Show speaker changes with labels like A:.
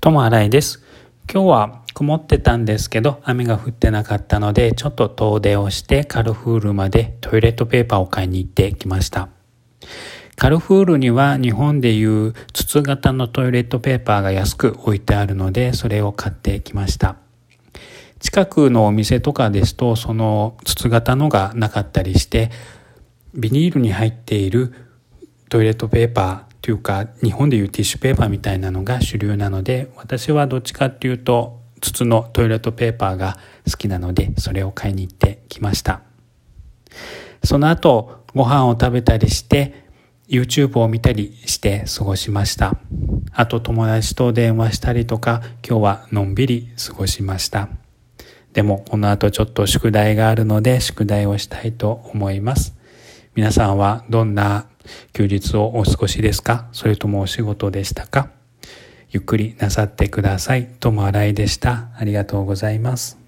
A: 友新井です。今日は曇ってたんですけど、雨が降ってなかったので、ちょっと遠出をしてカルフールまでトイレットペーパーを買いに行ってきました。カルフールには日本でいう筒型のトイレットペーパーが安く置いてあるので、それを買ってきました。近くのお店とかですと、その筒型のがなかったりして、ビニールに入っているトイレットペーパー、というか日本でいうティッシュペーパーみたいなのが主流なので私はどっちかっていうと筒のトイレットペーパーが好きなのでそれを買いに行ってきました。その後ご飯を食べたりして YouTube を見たりして過ごしました。あと友達と電話したりとか今日はのんびり過ごしました。でもこの後ちょっと宿題があるので宿題をしたいと思います。皆さんはどんな休日をお過ごしですか？それともお仕事でしたか？ゆっくりなさってください。ともあらいでした。ありがとうございます。